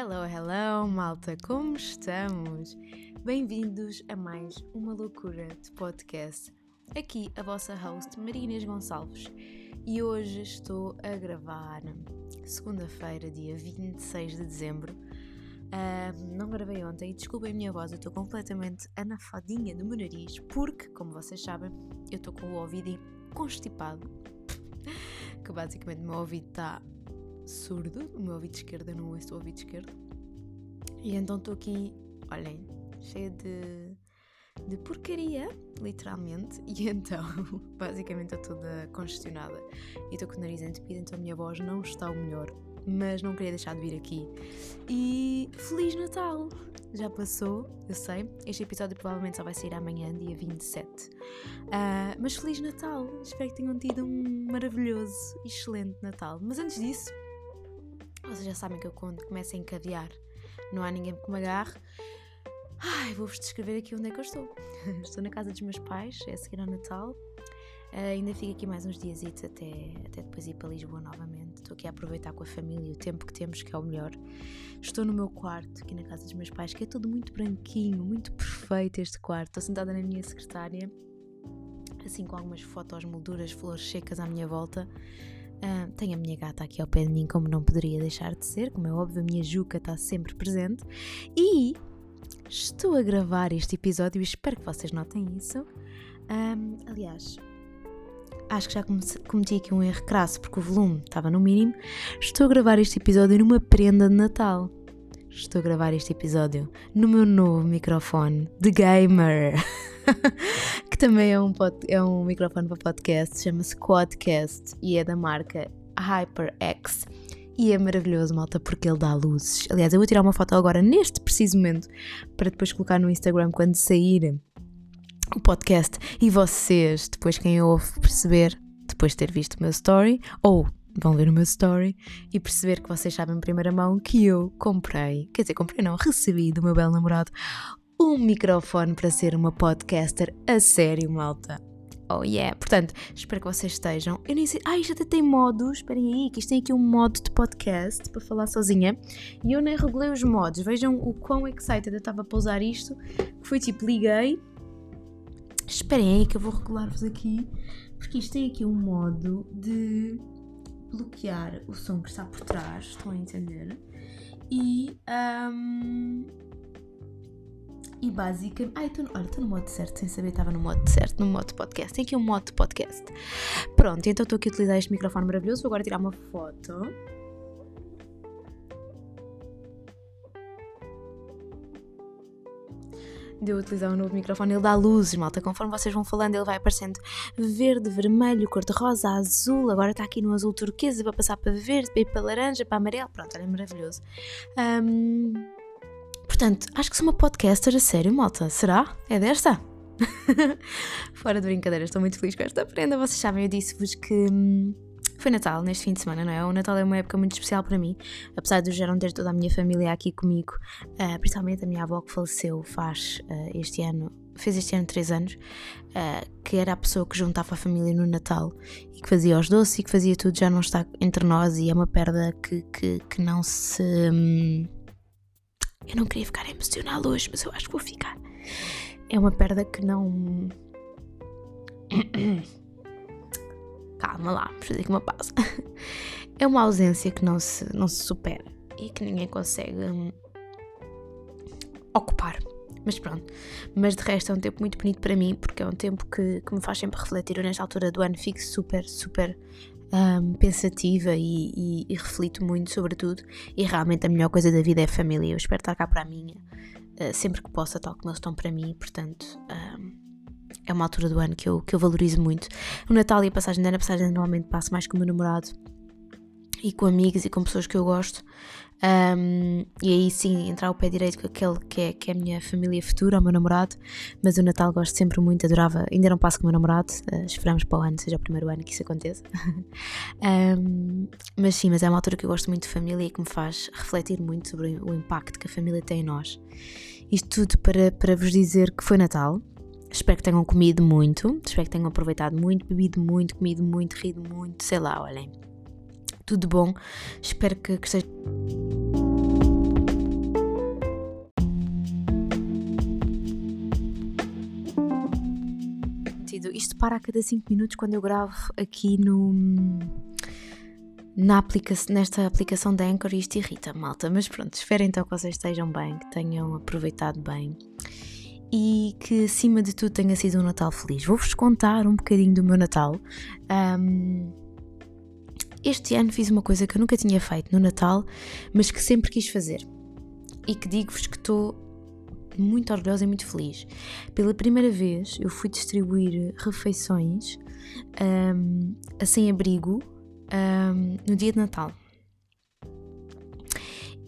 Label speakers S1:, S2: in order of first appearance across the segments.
S1: Hello, hello, malta, como estamos? Bem-vindos a mais uma loucura de podcast. Aqui a vossa host Marinês Gonçalves e hoje estou a gravar segunda-feira, dia 26 de dezembro. Uh, não gravei ontem, desculpem a minha voz, eu estou completamente anafadinha do meu nariz porque, como vocês sabem, eu estou com o ouvido constipado, que basicamente o meu ouvido está surdo, o meu ouvido esquerdo, eu não ouço o ouvido esquerdo. E então estou aqui, olhem, cheia de, de porcaria, literalmente, e então basicamente estou toda congestionada e estou com o nariz entupido, então a minha voz não está o melhor, mas não queria deixar de vir aqui. E Feliz Natal! Já passou, eu sei. Este episódio provavelmente só vai sair amanhã, dia 27. Uh, ah, mas Feliz Natal! Espero que tenham tido um maravilhoso e excelente Natal. Mas antes disso, vocês já sabem que eu quando começo a encadear, não há ninguém que me agarre. Ai, vou-vos descrever aqui onde é que eu estou. estou na casa dos meus pais, é a seguir ao Natal. Uh, ainda fico aqui mais uns dias até, até depois ir para Lisboa novamente. Estou aqui a aproveitar com a família o tempo que temos, que é o melhor. Estou no meu quarto, aqui na casa dos meus pais, que é tudo muito branquinho, muito perfeito este quarto. Estou sentada na minha secretária, assim com algumas fotos, molduras, flores secas à minha volta. Uh, tenho a minha gata aqui ao pé de mim, como não poderia deixar de ser, como é óbvio, a minha Juca está sempre presente. E estou a gravar este episódio e espero que vocês notem isso. Um, aliás, acho que já cometi aqui um erro crasso porque o volume estava no mínimo. Estou a gravar este episódio numa prenda de Natal. Estou a gravar este episódio no meu novo microfone de gamer. que também é um, pod, é um microfone para podcast, chama-se Quadcast e é da marca HyperX. E é maravilhoso, malta, porque ele dá luzes. Aliás, eu vou tirar uma foto agora, neste preciso momento, para depois colocar no Instagram quando sair o podcast. E vocês, depois quem ouve, perceber, depois de ter visto o meu story, ou vão ver o meu story e perceber que vocês sabem em primeira mão que eu comprei, quer dizer, comprei não, recebi do meu belo namorado um microfone para ser uma podcaster a sério, malta. Oh yeah! Portanto, espero que vocês estejam. Eu nem sei. Ah, isto até tem modos. Esperem aí, que isto tem aqui um modo de podcast para falar sozinha. E eu nem regulei os modos. Vejam o quão excited eu estava para usar isto. Foi tipo, liguei. Esperem aí que eu vou regular-vos aqui. Porque isto tem aqui um modo de bloquear o som que está por trás. Estão a entender? E. Um, e basicamente. Ai, tô, olha, estou no modo certo, sem saber, estava no modo certo, no modo podcast. Tem aqui um modo podcast. Pronto, então estou aqui a utilizar este microfone maravilhoso. Vou agora tirar uma foto. de eu utilizar um novo microfone, ele dá luzes, malta. Conforme vocês vão falando, ele vai aparecendo verde, vermelho, cor-de-rosa, azul. Agora está aqui no azul turquesa para passar para verde, para ir para laranja, para amarelo. Pronto, olha, é maravilhoso. Um, Portanto, acho que sou uma podcaster a sério, malta. Será? É desta? Fora de brincadeira, estou muito feliz com esta prenda. Vocês sabem, eu disse-vos que hum, foi Natal neste fim de semana, não é? O Natal é uma época muito especial para mim, apesar de já não ter toda a minha família aqui comigo, uh, principalmente a minha avó que faleceu faz uh, este ano, fez este ano 3 anos, uh, que era a pessoa que juntava a família no Natal e que fazia os doces e que fazia tudo, já não está entre nós e é uma perda que, que, que não se. Hum, eu não queria ficar emocional hoje, mas eu acho que vou ficar. É uma perda que não. Calma lá, vamos fazer aqui uma pausa. É uma ausência que não se, não se supera e que ninguém consegue hum, ocupar. Mas pronto. Mas de resto é um tempo muito bonito para mim, porque é um tempo que, que me faz sempre refletir. Eu, nesta altura do ano, fico super, super um, pensativa e, e, e, reflito muito sobre tudo. E realmente a melhor coisa da vida é a família. Eu espero estar cá para a minha, uh, sempre que possa, tal como eles estão para mim. Portanto, um, é uma altura do ano que eu, que eu valorizo muito. O Natal e a passagem de ano, a passagem de ano normalmente passo mais com o meu namorado e com amigos e com pessoas que eu gosto. Um, e aí sim, entrar o pé direito com aquele que é, que é a minha família futura, o meu namorado. Mas o Natal gosto sempre muito, adorava. Ainda não passo com o meu namorado, uh, esperamos para o ano, seja o primeiro ano que isso aconteça. um, mas sim, mas é uma altura que eu gosto muito de família e que me faz refletir muito sobre o impacto que a família tem em nós. Isto tudo para, para vos dizer que foi Natal. Espero que tenham comido muito, espero que tenham aproveitado muito, bebido muito, comido muito, rido muito, sei lá, olhem tudo bom. Espero que, que. Isto para a cada 5 minutos quando eu gravo aqui no na aplica nesta aplicação da Anchor isto irrita, malta. Mas pronto, espero então que vocês estejam bem, que tenham aproveitado bem e que, acima de tudo, tenha sido um Natal feliz. Vou-vos contar um bocadinho do meu Natal. Um, este ano fiz uma coisa que eu nunca tinha feito no Natal, mas que sempre quis fazer. E que digo-vos que estou muito orgulhosa e muito feliz. Pela primeira vez eu fui distribuir refeições um, a sem-abrigo um, no dia de Natal.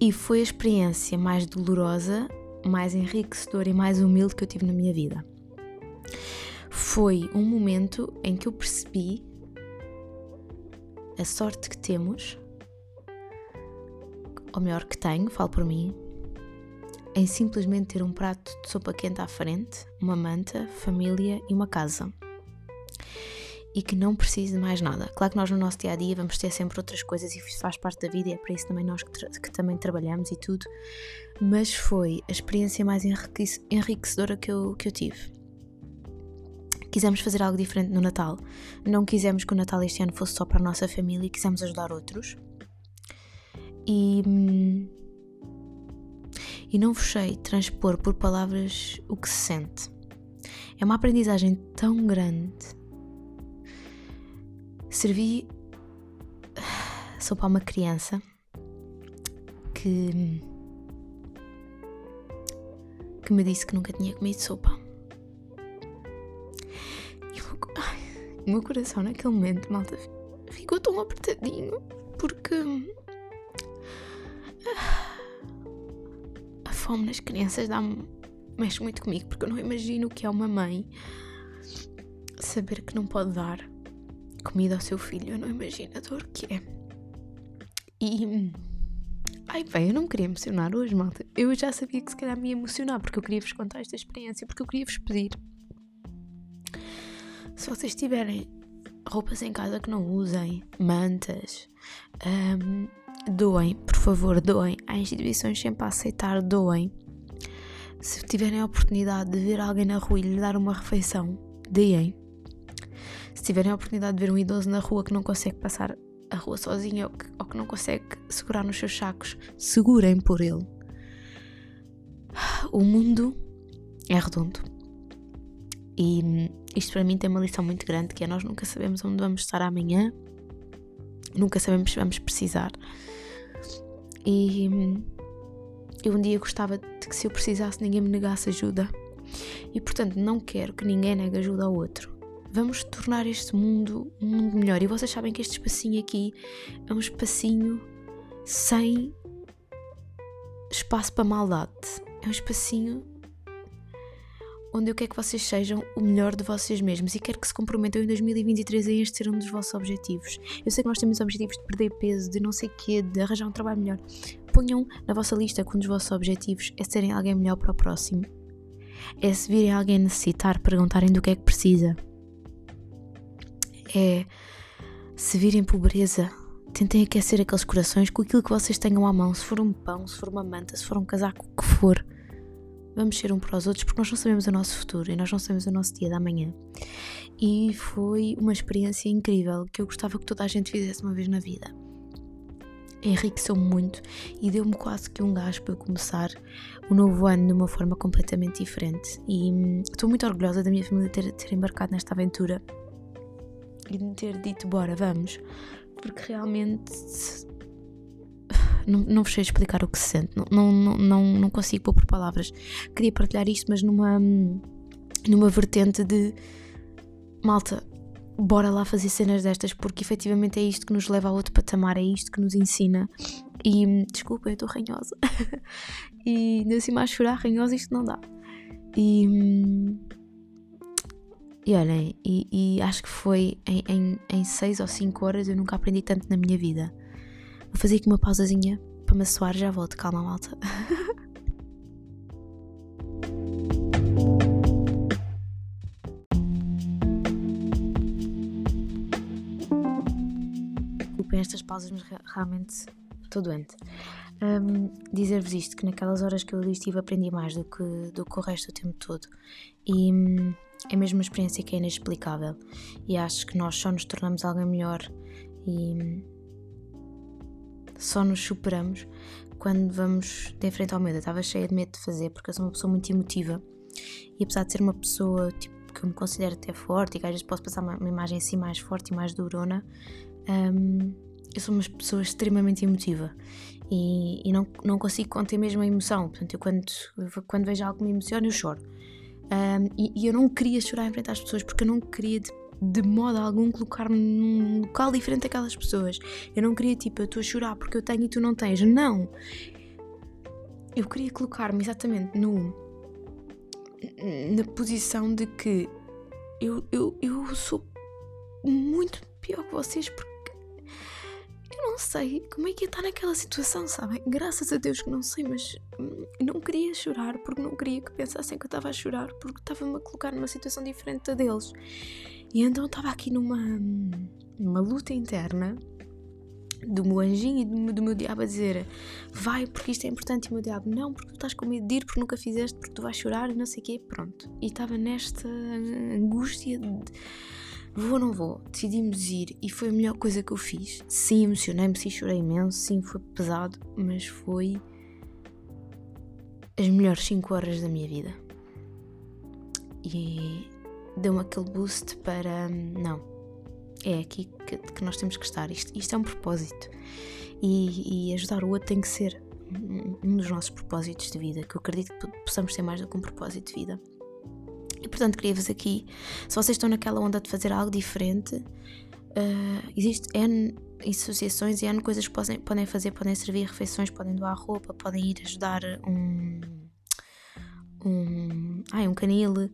S1: E foi a experiência mais dolorosa, mais enriquecedora e mais humilde que eu tive na minha vida. Foi um momento em que eu percebi a sorte que temos, ou melhor, que tenho, falo por mim, em simplesmente ter um prato de sopa quente à frente, uma manta, família e uma casa. E que não precise de mais nada. Claro que nós no nosso dia a dia vamos ter sempre outras coisas e faz parte da vida e é para isso também nós que, que também trabalhamos e tudo. Mas foi a experiência mais enriquecedora que eu, que eu tive. Quisemos fazer algo diferente no Natal. Não quisemos que o Natal este ano fosse só para a nossa família, quisemos ajudar outros. E. Hum, e não vos sei transpor por palavras o que se sente. É uma aprendizagem tão grande. Servi sopa a uma criança que que me disse que nunca tinha comido sopa. Ai, o meu coração naquele momento, malta, ficou tão apertadinho porque fome nas crianças dá-me. mexe muito comigo, porque eu não imagino o que é uma mãe saber que não pode dar comida ao seu filho. Eu não imagino a dor que é. E. Ai, bem, eu não queria emocionar hoje, malta. Eu já sabia que se calhar me ia emocionar, porque eu queria vos contar esta experiência, porque eu queria vos pedir. Se vocês tiverem roupas em casa que não usem, mantas, um, doem, por favor, doem. Há instituições sempre a aceitar, doem. Se tiverem a oportunidade de ver alguém na rua e lhe dar uma refeição, deem. Se tiverem a oportunidade de ver um idoso na rua que não consegue passar a rua sozinho ou que, ou que não consegue segurar nos seus sacos, segurem por ele. O mundo é redondo. E isto para mim tem uma lição muito grande que é nós nunca sabemos onde vamos estar amanhã, nunca sabemos se vamos precisar. E eu um dia gostava de que se eu precisasse ninguém me negasse ajuda. E portanto não quero que ninguém negue ajuda ao outro. Vamos tornar este mundo um mundo melhor. E vocês sabem que este espacinho aqui é um espacinho sem espaço para maldade. É um espacinho onde eu quero que vocês sejam o melhor de vocês mesmos e quero que se comprometam em 2023 a este ser um dos vossos objetivos. Eu sei que nós temos objetivos de perder peso, de não sei o quê, de arranjar um trabalho melhor. Ponham na vossa lista que um dos vossos objetivos é serem alguém melhor para o próximo. É se virem alguém necessitar, perguntarem do que é que precisa. É se virem pobreza, tentem aquecer aqueles corações com aquilo que vocês tenham à mão. Se for um pão, se for uma manta, se for um casaco, o que for vamos ser um para os outros porque nós não sabemos o nosso futuro e nós não sabemos o nosso dia da manhã. E foi uma experiência incrível que eu gostava que toda a gente fizesse uma vez na vida. Enriqueceu-me muito e deu-me quase que um gás para eu começar o novo ano de uma forma completamente diferente. E hum, estou muito orgulhosa da minha família ter, ter embarcado nesta aventura e de me ter dito: bora, vamos, porque realmente não, não vos sei explicar o que se sente, não, não, não, não consigo pôr por palavras. Queria partilhar isto, mas numa, numa vertente de malta, bora lá fazer cenas destas, porque efetivamente é isto que nos leva a outro patamar, é isto que nos ensina. E desculpa, eu estou ranhosa. e ainda assim mais chorar ranhosa, isto não dá. E. E olhem, e, e acho que foi em, em, em seis ou cinco horas eu nunca aprendi tanto na minha vida. Vou fazer aqui uma pausazinha para me suar, já volto. Calma, malta. Desculpem estas pausas, mas realmente estou doente. Um, Dizer-vos isto, que naquelas horas que eu li estive aprendi mais do que, do que o resto do tempo todo. E, é mesmo uma experiência que é inexplicável e acho que nós só nos tornamos alguém melhor e só nos superamos quando vamos de frente ao medo. Eu estava cheia de medo de fazer porque eu sou uma pessoa muito emotiva e apesar de ser uma pessoa tipo, que eu me considero até forte e que às vezes posso passar uma, uma imagem assim mais forte e mais durona, um, eu sou uma pessoa extremamente emotiva e, e, não, não consigo conter mesmo a emoção. Portanto, eu quando, quando vejo algo que me emociona, eu choro. Um, e, e, eu não queria chorar em frente às pessoas porque eu não queria de, modo algum colocar-me num local diferente daquelas pessoas. Eu não queria tipo, eu estou a chorar porque eu tenho e tu não tens. Não! Eu queria colocar-me exatamente no, na posição de que eu, eu, eu sou muito pior que vocês porque eu não sei como é que ia estar naquela situação, sabem? Graças a Deus que não sei, mas não queria chorar porque não queria que pensassem que eu estava a chorar porque estava-me a colocar numa situação diferente da deles. E então estava aqui numa, numa luta interna do meu anjinho e do, do meu diabo a dizer vai porque isto é importante e o meu diabo não porque tu estás com medo de ir porque nunca fizeste porque tu vais chorar e não sei o quê, pronto. E estava nesta angústia de vou ou não vou? Decidimos ir e foi a melhor coisa que eu fiz. Sim, emocionei-me, sim, chorei imenso, sim, foi pesado, mas foi as melhores 5 horas da minha vida. E deu-me aquele boost para. Não, é aqui que, que nós temos que estar. Isto, isto é um propósito. E, e, ajudar o outro tem que ser um dos nossos propósitos de vida, que eu acredito que possamos ter mais do que um propósito de vida. E portanto, queria-vos aqui, se vocês estão naquela onda de fazer algo diferente, uh, existe N associações e N coisas que podem, podem fazer, podem servir refeições, podem doar roupa, podem ir ajudar um. um. ai, um canil,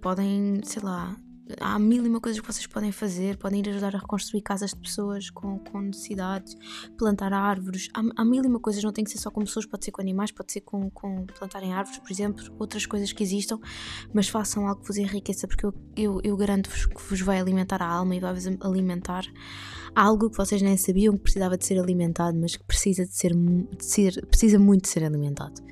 S1: podem, sei lá, há mil e uma coisas que vocês podem fazer, podem ir ajudar a reconstruir casas de pessoas com, com necessidades, plantar árvores, há, há, mil e uma coisas, não tem que ser só com pessoas, pode ser com animais, pode ser com, com plantarem árvores, por exemplo, outras coisas que existam, mas façam algo que vos enriqueça, porque eu, eu, eu garanto-vos que vos vai alimentar a alma e vai-vos alimentar. Algo que vocês nem sabiam que precisava de ser alimentado, mas que precisa de ser, de ser precisa muito de ser alimentado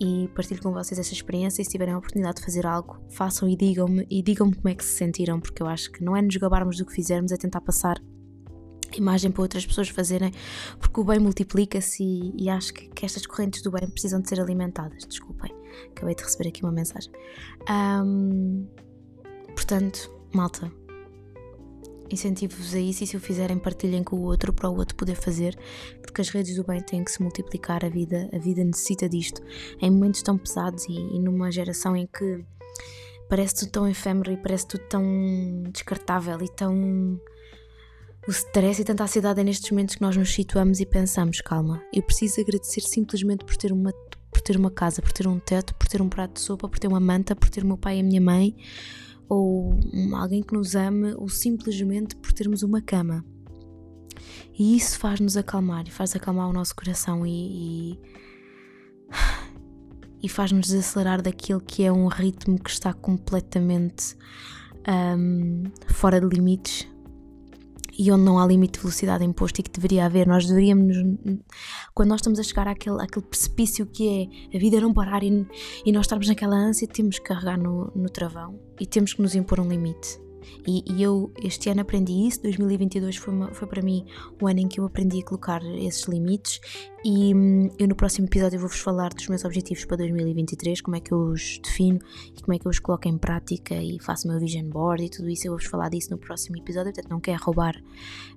S1: e partilho com vocês essa experiência e se tiverem a oportunidade de fazer algo, façam e digam-me e digam-me como é que se sentiram, porque eu acho que não é nos gabarmos do que fizermos, é tentar passar imagem para outras pessoas fazerem, porque o bem multiplica-se e, e, acho que, que, estas correntes do bem precisam de ser alimentadas. Desculpem, acabei de receber aqui uma mensagem. Um, portanto, malta, incentivo-vos a isso e se o fizerem partilhem com o outro para o outro poder fazer, porque as redes do bem têm que se multiplicar, a vida, a vida necessita disto. Em momentos tão pesados e, e numa geração em que parece tudo tão efêmero e parece tudo tão descartável e tão o stress e tanta ansiedade é nestes momentos que nós nos situamos e pensamos, calma, eu preciso agradecer simplesmente por ter uma por ter uma casa, por ter um teto, por ter um prato de sopa, por ter uma manta, por ter meu pai e a minha mãe, ou alguém que nos ame, ou simplesmente por termos uma cama. E isso faz-nos acalmar e faz acalmar o nosso coração e, e, e faz-nos desacelerar daquilo que é um ritmo que está completamente um, fora de limites e onde não há limite de velocidade imposto e que deveria haver. Nós deveríamos, quando nós estamos a chegar àquele, àquele precipício que é a vida não parar e, e nós estarmos naquela ânsia, temos que carregar no, no travão e temos que nos impor um limite. E, e, eu este ano aprendi isso, 2022 foi, uma, foi para mim o ano em que eu aprendi a colocar esses limites e hum, eu no próximo episódio vou-vos falar dos meus objetivos para 2023, como é que eu os defino e como é que eu os coloco em prática e faço o meu vision board e tudo isso. Eu vou-vos falar disso no próximo episódio, portanto não quero roubar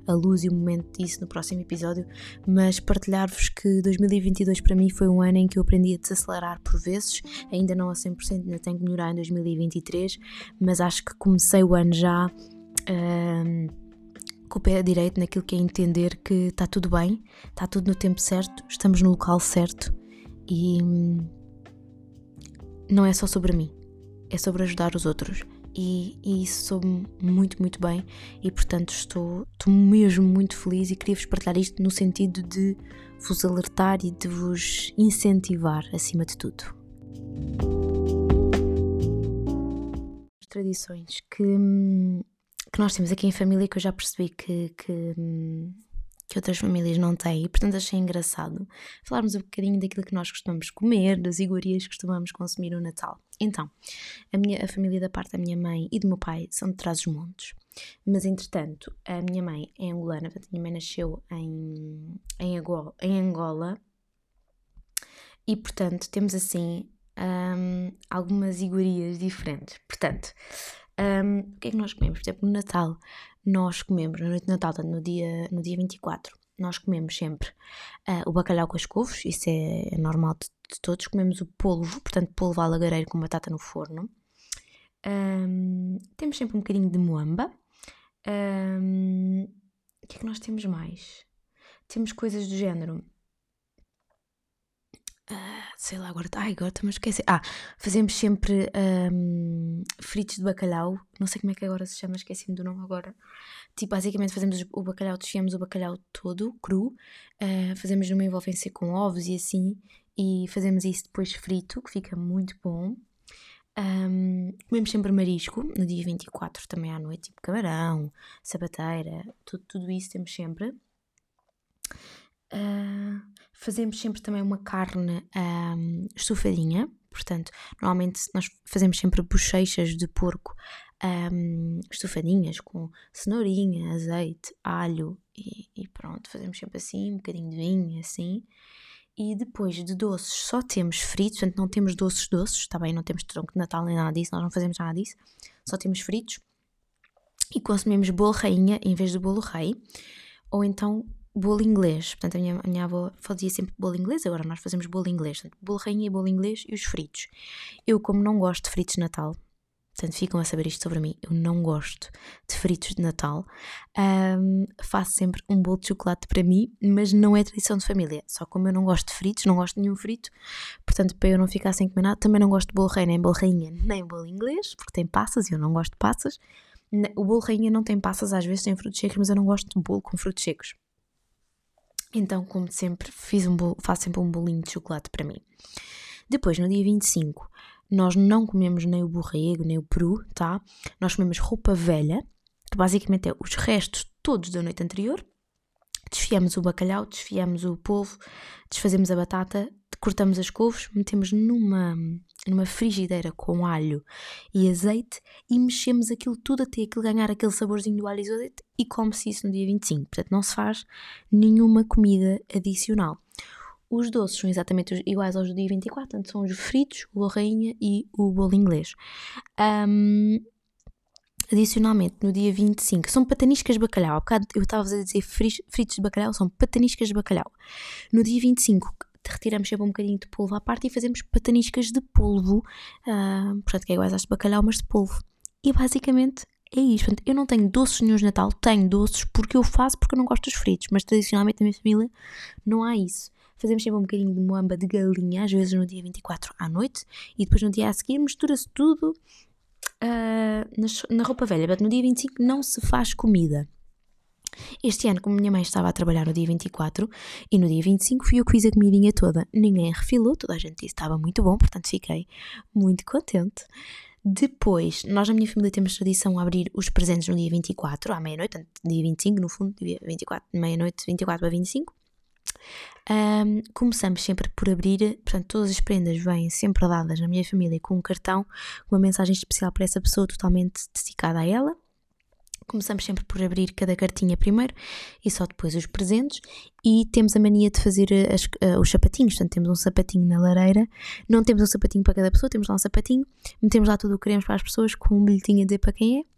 S1: a luz e o momento disso no próximo episódio, mas partilhar-vos que 2022 para mim foi um ano em que eu aprendi a desacelerar por vezes, ainda não a 100%, ainda tenho que melhorar em 2023, mas acho que comecei o ano já. Um, com o pé direito naquilo que é entender que está tudo bem, está tudo no tempo certo, estamos no local certo e hum, não é só sobre mim, é sobre ajudar os outros. E, e isso soube muito, muito bem e portanto estou, estou mesmo muito feliz e queria vos partilhar isto no sentido de vos alertar e de vos incentivar acima de tudo. As tradições que, hum, que nós temos aqui em família que eu já percebi que, que, que outras famílias não têm, e portanto achei engraçado falarmos um bocadinho daquilo que nós costumamos comer, das iguarias que costumamos consumir no Natal. Então, a, minha, a família da parte da minha mãe e do meu pai são de Trás-os-Montes, mas entretanto a minha mãe é angolana, a minha mãe nasceu em, em, Angola, em Angola e portanto temos assim um, algumas iguarias diferentes. Portanto, um, o que é que nós comemos? Por exemplo, no Natal, nós comemos, na noite de Natal, no dia, no dia 24, nós comemos sempre uh, o bacalhau com as couves, isso é, é normal de, de, todos. Comemos o polvo, portanto, polvo à lagareiro com batata no forno. Um, temos sempre um bocadinho de moamba. Um, o que é que nós temos mais? Temos coisas do género Sei lá, agora. Ai, agora também esqueci. Ah, fazemos sempre um, fritos de bacalhau. Não sei como é que agora se chama, esqueci-me do nome agora. Tipo, basicamente fazemos o bacalhau, desfiamos o bacalhau todo, cru. Uh, fazemos numa envolvência com ovos e assim. E fazemos isso depois frito, que fica muito bom. Um, comemos sempre marisco no dia 24 também à noite, tipo camarão, sabateira, tudo, tudo isso temos sempre. Uh, fazemos sempre também uma carne um, estufadinha, portanto, normalmente nós fazemos sempre bochechas de porco um, estufadinhas com cenourinha, azeite, alho e, e, pronto, fazemos sempre assim, um bocadinho de vinho, assim. E depois de doces só temos fritos, portanto não temos doces doces, está bem, não temos tronco de Natal nem nada disso, nós não fazemos nada disso, só temos fritos. E consumimos bolo rainha em vez de bolo rei, ou então bolo inglês. Portanto, a minha, a minha avó fazia sempre bolo inglês, agora nós fazemos bolo inglês. Portanto, bolo rainha, bolo inglês e os fritos. Eu, como não gosto de fritos de Natal, portanto, ficam a saber isto sobre mim, eu não gosto de fritos de Natal, um, faço sempre um bolo de chocolate para mim, mas não é tradição de família. Só como eu não gosto de fritos, não gosto de nenhum frito, portanto, para eu não ficar sem comer nada, também não gosto de bolo rei, nem bolo rainha, nem bolo inglês, porque tem passas e eu não gosto de passas. O bolo rainha não tem passas, às vezes tem frutos secos, mas eu não gosto de bolo com frutos secos. Então, como sempre, fiz um bolo, faço sempre um bolinho de chocolate para mim. Depois, no dia 25, nós não comemos nem o borrego, nem o peru, tá? Nós comemos roupa velha, que basicamente é os restos todos da noite anterior. Desfiamos o bacalhau, desfiamos o polvo, desfazemos a batata, cortamos as couves, metemos numa, numa frigideira com alho e azeite e mexemos aquilo tudo até aquilo ganhar aquele saborzinho do alho e azeite e come-se isso no dia 25. Portanto, não se faz nenhuma comida adicional. Os doces são exatamente iguais aos do dia 24, portanto, são os fritos, o bolo rainha e o bolo inglês. Um, adicionalmente, no dia 25, são pataniscas de bacalhau. Há bocado eu estava a dizer fritos de bacalhau, são pataniscas de bacalhau. No dia 25, retiramos sempre um bocadinho de polvo à parte e fazemos pataniscas de polvo, uh, portanto, que é iguais às de bacalhau, mas de polvo. E basicamente é isto. Portanto, eu não tenho doces nenhum de Natal, tenho doces porque eu faço porque eu não gosto dos fritos, mas tradicionalmente na minha família não há isso. Fazemos sempre um bocadinho de moamba de galinha, às vezes no dia 24 à noite, e depois no dia a seguir mistura-se tudo uh, na, na roupa velha. Mas no dia 25 não se faz comida. Este ano, como minha mãe estava a trabalhar no dia 24 e no dia 25 fui eu que fiz a comidinha toda. Ninguém refilou, toda a gente disse que estava muito bom, portanto fiquei muito contente. Depois, nós na minha família temos tradição a abrir os presentes no dia 24, à meia-noite, portanto, dia 25, no fundo, dia 24, meia-noite, 24 para 25. Um, começamos sempre por abrir, portanto, todas as prendas vêm sempre dadas na minha família com um cartão, uma mensagem especial para essa pessoa totalmente dedicada a ela. Começamos sempre por abrir cada cartinha primeiro e só depois os presentes. E temos a mania de fazer eh, as, uh, os sapatinhos. Portanto, temos um sapatinho na lareira. Não temos um sapatinho para cada pessoa, temos lá um sapatinho. Metemos lá tudo o que queremos para as pessoas com um bilhetinho a dizer para quem é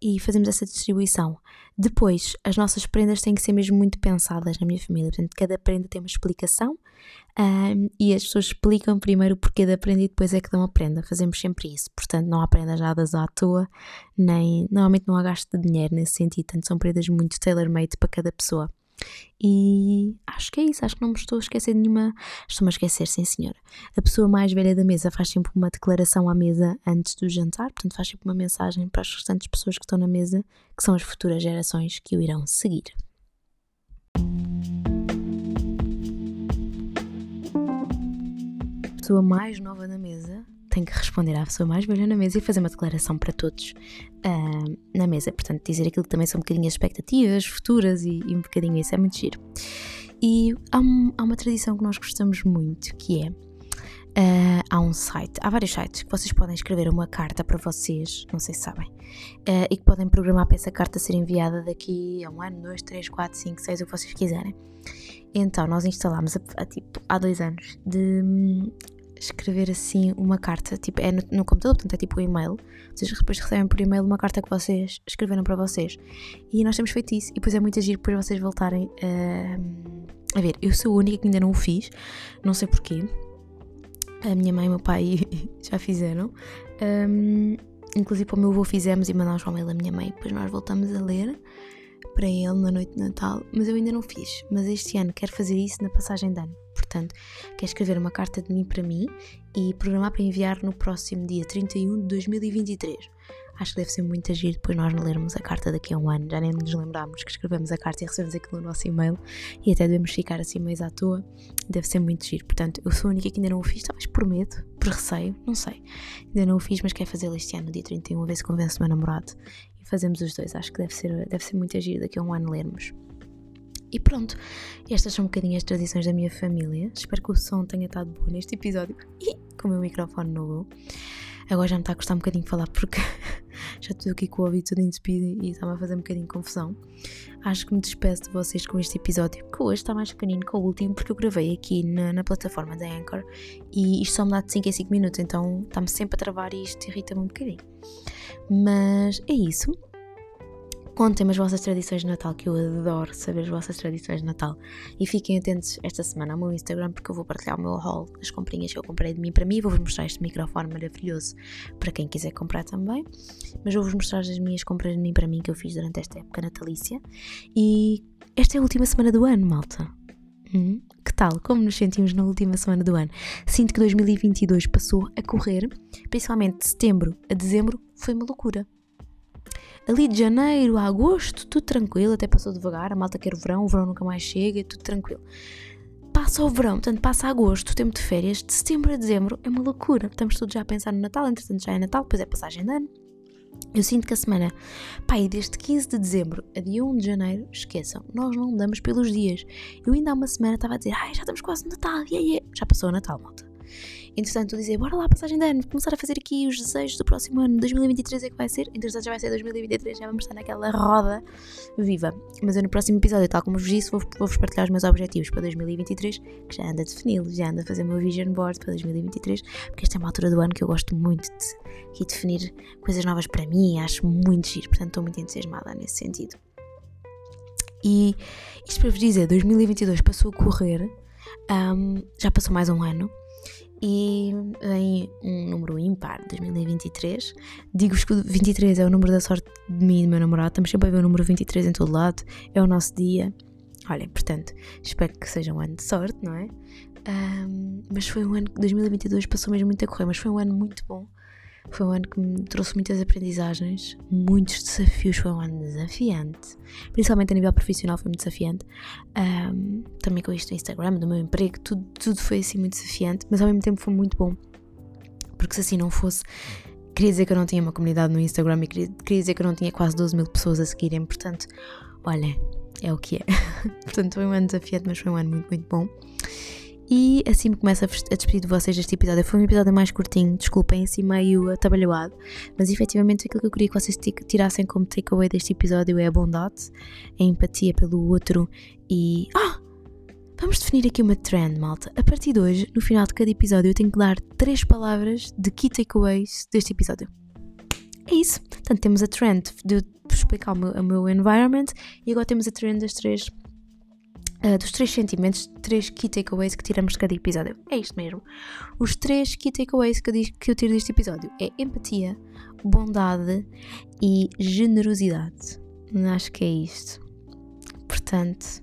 S1: e fazemos essa distribuição. Depois, as nossas prendas têm que ser mesmo muito pensadas na minha família. Portanto, cada prenda tem uma explicação um, e as pessoas explicam primeiro o porquê da prenda e depois é que dão a prenda. Fazemos sempre isso. Portanto, não há prendas dadas à toa, nem normalmente não há gasto de dinheiro nesse sentido. Portanto, são prendas muito tailor-made para cada pessoa. E acho que é isso, acho que não me estou a esquecer de nenhuma. Estou-me a esquecer, sim senhora. A pessoa mais velha da mesa faz sempre uma declaração à mesa antes do jantar, portanto, faz sempre uma mensagem para as restantes pessoas que estão na mesa, que são as futuras gerações que o irão seguir. A pessoa mais nova da mesa tenho que responder à pessoa mais velha na mesa e fazer uma declaração para todos uh, na mesa. Portanto, dizer aquilo que também são um bocadinho as expectativas futuras e, e um bocadinho isso é muito giro. E há, um, há uma tradição que nós gostamos muito que é Uh, há um site, há vários sites que vocês podem escrever uma carta para vocês, não sei se sabem, uh, e que podem programar para essa carta ser enviada daqui a um ano, dois, três, quatro, cinco, seis, o que vocês quiserem. Então, nós instalámos há, tipo, há dois anos de escrever assim uma carta, tipo, é no, no, computador, portanto é tipo um e-mail. Vocês depois recebem por e-mail uma carta que vocês escreveram para vocês. E nós temos feito isso, e depois é muito agir depois vocês voltarem a. a ver, eu sou a única que ainda não o fiz, não sei porquê a minha mãe e o meu pai já fizeram. Um, inclusive para o meu avô fizemos e mandámos para o mail da minha mãe. Depois nós voltamos a ler para ele na noite de Natal, mas eu ainda não fiz. Mas este ano quero fazer isso na passagem de ano. Portanto, quero escrever uma carta de mim para mim e programar para enviar no próximo dia 31 de 2023. Acho que deve ser muito agir depois nós lermos a carta daqui a um ano. Já nem nos lembramos que escrevemos a carta e recebemos aquilo no nosso e-mail e até devemos ficar assim meio à toa. Deve ser muito giro. Portanto, eu sou a única que ainda não o fiz, talvez por medo, por receio, não sei. Ainda não o fiz, mas quero fazê-lo este ano, no dia 31, a ver se convence o meu namorado. E fazemos os dois. Acho que deve ser, deve ser muito agir daqui a um ano lermos. E pronto, estas são um bocadinho as tradições da minha família. Espero que o som tenha estado bom neste episódio. E com o meu microfone novo. Agora já me está a custar um bocadinho falar porque já estou aqui com o ouvido todo entupido e está-me a fazer um bocadinho confusão. Acho que me despeço de vocês com este episódio, que hoje está mais pequenino que o último, porque eu gravei aqui na, na plataforma da Anchor e isto só me dá de 5 em 5 minutos, então está-me sempre a travar e isto irrita-me um bocadinho. Mas é isso. Contem-me as vossas tradições de Natal, que eu adoro saber as vossas tradições de Natal. E fiquem atentos esta semana ao meu Instagram, porque eu vou partilhar o meu haul das comprinhas que eu comprei de mim para mim. Vou-vos mostrar este microfone maravilhoso para quem quiser comprar também. Mas vou-vos mostrar as minhas compras de mim para mim que eu fiz durante esta época natalícia. E esta é a última semana do ano, malta. Hum, que tal? Como nos sentimos na última semana do ano? Sinto que 2022 passou a correr, principalmente de setembro a dezembro, foi uma loucura ali de janeiro a agosto, tudo tranquilo, até passou devagar, a malta quer o verão, o verão nunca mais chega, tudo tranquilo. Passa o verão, portanto passa agosto, tempo de férias, de setembro a dezembro é uma loucura. Estamos todos já a pensar no Natal, entretanto já é Natal, depois é passagem de ano. Eu sinto que a semana, pá, e desde 15 de dezembro a dia 1 de janeiro, esqueçam, nós não andamos pelos dias. Eu ainda há uma semana estava a dizer, ai, já estamos quase no Natal, yeah, yeah. já passou o Natal, malta. Entretanto, dizer, bora lá, passagem de ano, começar a fazer aqui os desejos do próximo ano, 2023 é que vai ser. Entretanto, já vai ser 2023, já vamos estar naquela roda viva. Mas eu no próximo episódio, tal como vos disse, vou-vos vou partilhar os meus objetivos para 2023, que já anda a defini-los, já anda a fazer o meu vision board para 2023, porque esta é uma altura do ano que eu gosto muito de, de definir coisas novas para mim, acho muito giro, portanto estou muito entusiasmada nesse sentido. E isto para vos dizer, 2022 passou a correr, um, já passou mais um ano, e vem um número ímpar, 2023. Digo-vos que o 23 é o número da sorte de mim e do meu namorado, estamos sempre a ver o número 23 em todo lado, é o nosso dia. Olhem, portanto, espero que seja um ano de sorte, não é? Um, mas foi um ano que 2022 passou mesmo muito a correr, mas foi um ano muito bom. Foi um ano que me trouxe muitas aprendizagens, muitos desafios. Foi um ano desafiante, principalmente a nível profissional. Foi muito desafiante. Um, também com isto do Instagram, do meu emprego, tudo, tudo foi assim muito desafiante, mas ao mesmo tempo foi muito bom. Porque se assim não fosse, queria dizer que eu não tinha uma comunidade no Instagram e queria, queria dizer que eu não tinha quase 12 mil pessoas a seguirem. Portanto, olhem, é o que é. portanto, foi um ano desafiante, mas foi um ano muito, muito bom. E assim me começo a, despedir de vocês deste episódio. Foi um episódio mais curtinho, desculpem, assim meio atabalhoado, mas efetivamente aquilo que eu queria que vocês tirassem como takeaway deste episódio é a bondade, a empatia pelo outro e. Ah! Vamos definir aqui uma trend, malta. A partir de hoje, no final de cada episódio, eu tenho que dar três palavras de key takeaways deste episódio. É isso. Portanto, temos a trend de explicar o meu, o meu environment e agora temos a trend das três Uh, dos três sentimentos, três key takeaways que tiramos de cada episódio. É isto mesmo. Os três key takeaways que eu, que eu tiro deste episódio é empatia, bondade e generosidade. Acho que é isto. Portanto,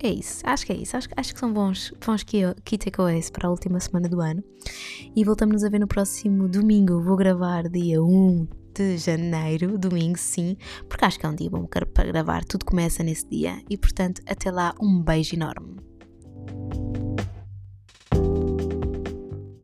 S1: é isso. Acho que é isso. Acho, acho que são bons, bons key, key takeaways para a última semana do ano. E voltamos a ver no próximo domingo. Vou gravar dia 1 de janeiro, domingo, sim, porque acho que é um dia bom para gravar, tudo começa nesse dia e, portanto, até lá, um beijo enorme.